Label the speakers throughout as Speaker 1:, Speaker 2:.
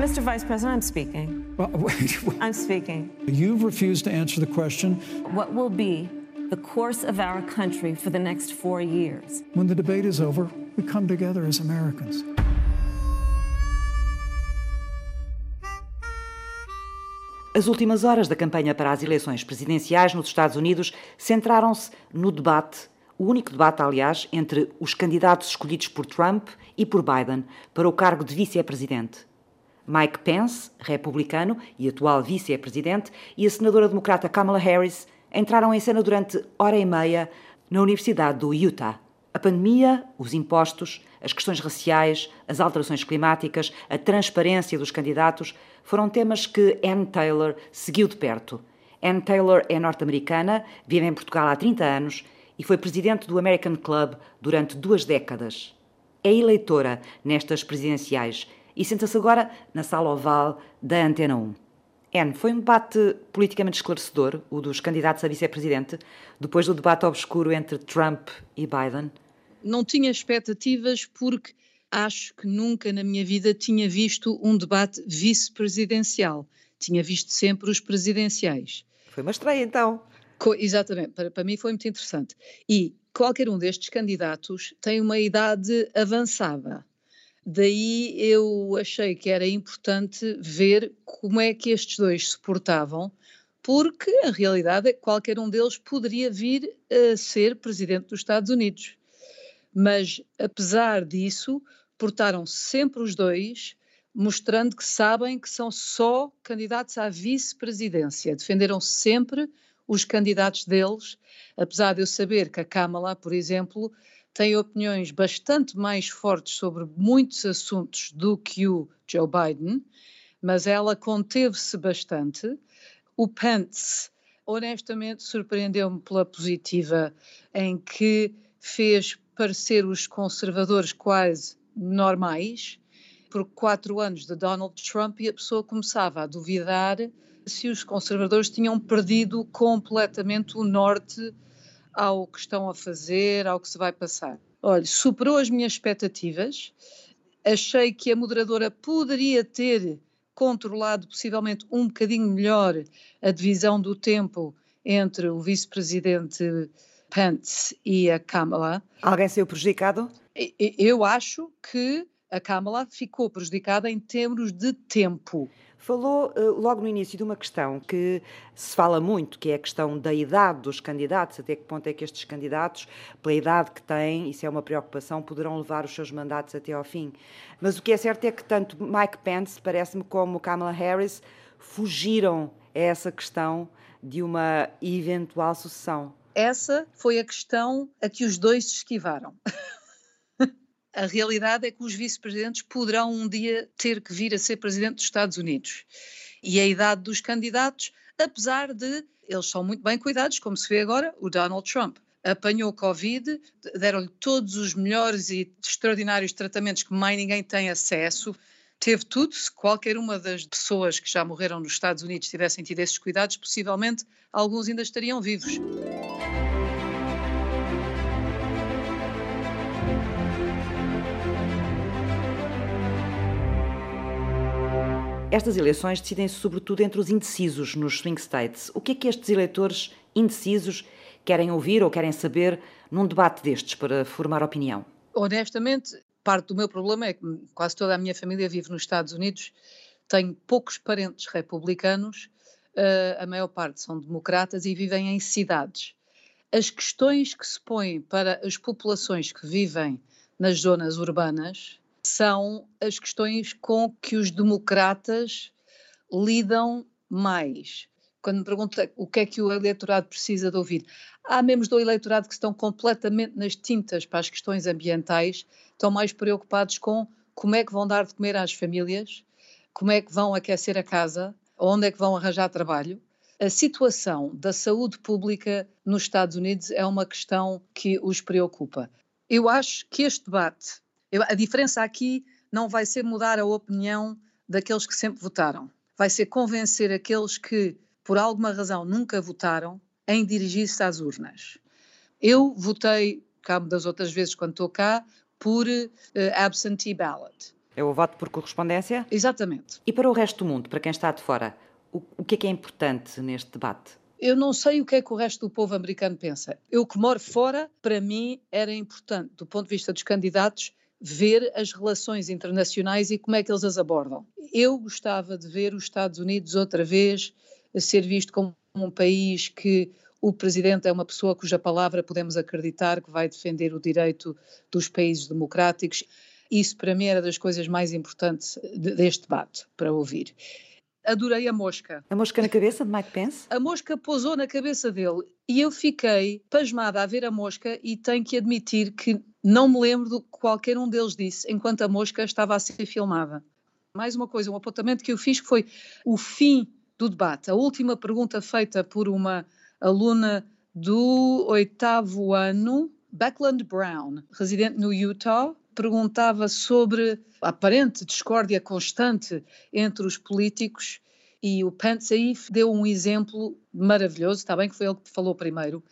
Speaker 1: Mr. Vice President, I'm speaking. Well, wait, I'm speaking.
Speaker 2: You've refused to answer the question.
Speaker 1: What will be the course of our country for the next four years?
Speaker 2: When the debate is over, we come together as Americans.
Speaker 3: As últimas horas da campanha para as eleições presidenciais nos Estados Unidos centraram-se no debate, o único debate, aliás, entre os candidatos escolhidos por Trump e por Biden para o cargo de vice-presidente. Mike Pence, republicano e atual vice-presidente, e a senadora democrata Kamala Harris entraram em cena durante hora e meia na Universidade do Utah. A pandemia, os impostos, as questões raciais, as alterações climáticas, a transparência dos candidatos foram temas que Ann Taylor seguiu de perto. Ann Taylor é norte-americana, vive em Portugal há 30 anos e foi presidente do American Club durante duas décadas. É eleitora nestas presidenciais e senta-se agora na sala oval da Antena 1. Anne, foi um debate politicamente esclarecedor, o dos candidatos a vice-presidente, depois do debate obscuro entre Trump e Biden?
Speaker 4: Não tinha expectativas porque acho que nunca na minha vida tinha visto um debate vice-presidencial. Tinha visto sempre os presidenciais.
Speaker 3: Foi uma estreia, então.
Speaker 4: Co exatamente, para, para mim foi muito interessante. E qualquer um destes candidatos tem uma idade avançada. Daí eu achei que era importante ver como é que estes dois se portavam, porque a realidade é que qualquer um deles poderia vir a ser presidente dos Estados Unidos. Mas, apesar disso, portaram-se sempre os dois, mostrando que sabem que são só candidatos à vice-presidência. Defenderam sempre os candidatos deles, apesar de eu saber que a Kamala, por exemplo, tem opiniões bastante mais fortes sobre muitos assuntos do que o Joe Biden, mas ela conteve-se bastante. O Pence, honestamente, surpreendeu-me pela positiva, em que fez parecer os conservadores quase normais, por quatro anos de Donald Trump e a pessoa começava a duvidar se os conservadores tinham perdido completamente o norte ao que estão a fazer, ao que se vai passar. Olha, superou as minhas expectativas. Achei que a moderadora poderia ter controlado possivelmente um bocadinho melhor a divisão do tempo entre o vice-presidente Pence e a Kamala.
Speaker 3: Alguém saiu prejudicado?
Speaker 4: Eu acho que a Kamala ficou prejudicada em termos de tempo.
Speaker 3: Falou uh, logo no início de uma questão que se fala muito, que é a questão da idade dos candidatos, até que ponto é que estes candidatos, pela idade que têm, isso é uma preocupação, poderão levar os seus mandatos até ao fim. Mas o que é certo é que tanto Mike Pence, parece-me, como Kamala Harris, fugiram a essa questão de uma eventual sucessão.
Speaker 4: Essa foi a questão a que os dois se esquivaram. A realidade é que os vice-presidentes poderão um dia ter que vir a ser presidente dos Estados Unidos. E a idade dos candidatos, apesar de eles são muito bem cuidados, como se vê agora, o Donald Trump apanhou Covid, deram-lhe todos os melhores e extraordinários tratamentos que mais ninguém tem acesso. Teve tudo. Se qualquer uma das pessoas que já morreram nos Estados Unidos tivessem tido esses cuidados, possivelmente alguns ainda estariam vivos.
Speaker 3: Estas eleições decidem-se sobretudo entre os indecisos nos swing states. O que é que estes eleitores indecisos querem ouvir ou querem saber num debate destes para formar opinião?
Speaker 4: Honestamente, parte do meu problema é que quase toda a minha família vive nos Estados Unidos, tenho poucos parentes republicanos, eh, a maior parte são democratas e vivem em cidades. As questões que se põem para as populações que vivem nas zonas urbanas são as questões com que os democratas lidam mais. Quando me pergunta o que é que o eleitorado precisa de ouvir, há membros do eleitorado que estão completamente nas tintas para as questões ambientais, estão mais preocupados com como é que vão dar de comer às famílias, como é que vão aquecer a casa, onde é que vão arranjar trabalho. A situação da saúde pública nos Estados Unidos é uma questão que os preocupa. Eu acho que este debate eu, a diferença aqui não vai ser mudar a opinião daqueles que sempre votaram. Vai ser convencer aqueles que, por alguma razão, nunca votaram em dirigir-se às urnas. Eu votei, cabo das outras vezes quando estou cá, por uh, absentee ballot.
Speaker 3: É o voto por correspondência?
Speaker 4: Exatamente.
Speaker 3: E para o resto do mundo, para quem está de fora, o, o que é que é importante neste debate?
Speaker 4: Eu não sei o que é que o resto do povo americano pensa. Eu que moro fora, para mim era importante, do ponto de vista dos candidatos, ver as relações internacionais e como é que eles as abordam. Eu gostava de ver os Estados Unidos outra vez ser visto como um país que o presidente é uma pessoa cuja palavra podemos acreditar que vai defender o direito dos países democráticos. Isso, para mim, era das coisas mais importantes deste debate para ouvir. Adorei a mosca.
Speaker 3: A mosca na cabeça de Mike Pence?
Speaker 4: A mosca pousou na cabeça dele e eu fiquei pasmada a ver a mosca e tenho que admitir que não me lembro do que qualquer um deles disse enquanto a mosca estava a ser filmada. Mais uma coisa, um apontamento que eu fiz foi o fim do debate. A última pergunta feita por uma aluna do oitavo ano, Beckland Brown, residente no Utah, perguntava sobre a aparente discórdia constante entre os políticos e o Pence aí deu um exemplo maravilhoso, está bem que foi ele que falou primeiro,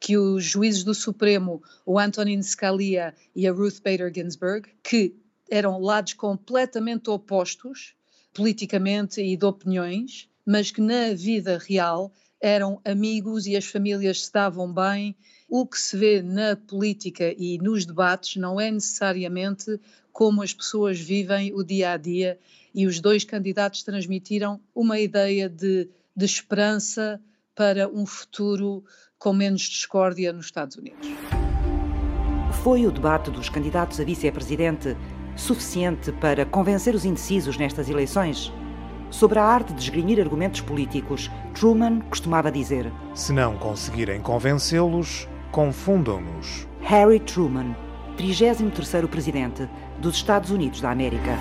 Speaker 4: que os juízes do Supremo, o Antonin Scalia e a Ruth Bader Ginsburg, que eram lados completamente opostos politicamente e de opiniões, mas que na vida real eram amigos e as famílias se davam bem. O que se vê na política e nos debates não é necessariamente como as pessoas vivem o dia a dia, e os dois candidatos transmitiram uma ideia de, de esperança para um futuro com menos discórdia nos Estados Unidos.
Speaker 3: Foi o debate dos candidatos a vice-presidente suficiente para convencer os indecisos nestas eleições? Sobre a arte de esgrimir argumentos políticos, Truman costumava dizer:
Speaker 5: Se não conseguirem convencê-los, confundam-nos.
Speaker 3: Harry Truman, 33º presidente dos Estados Unidos da América.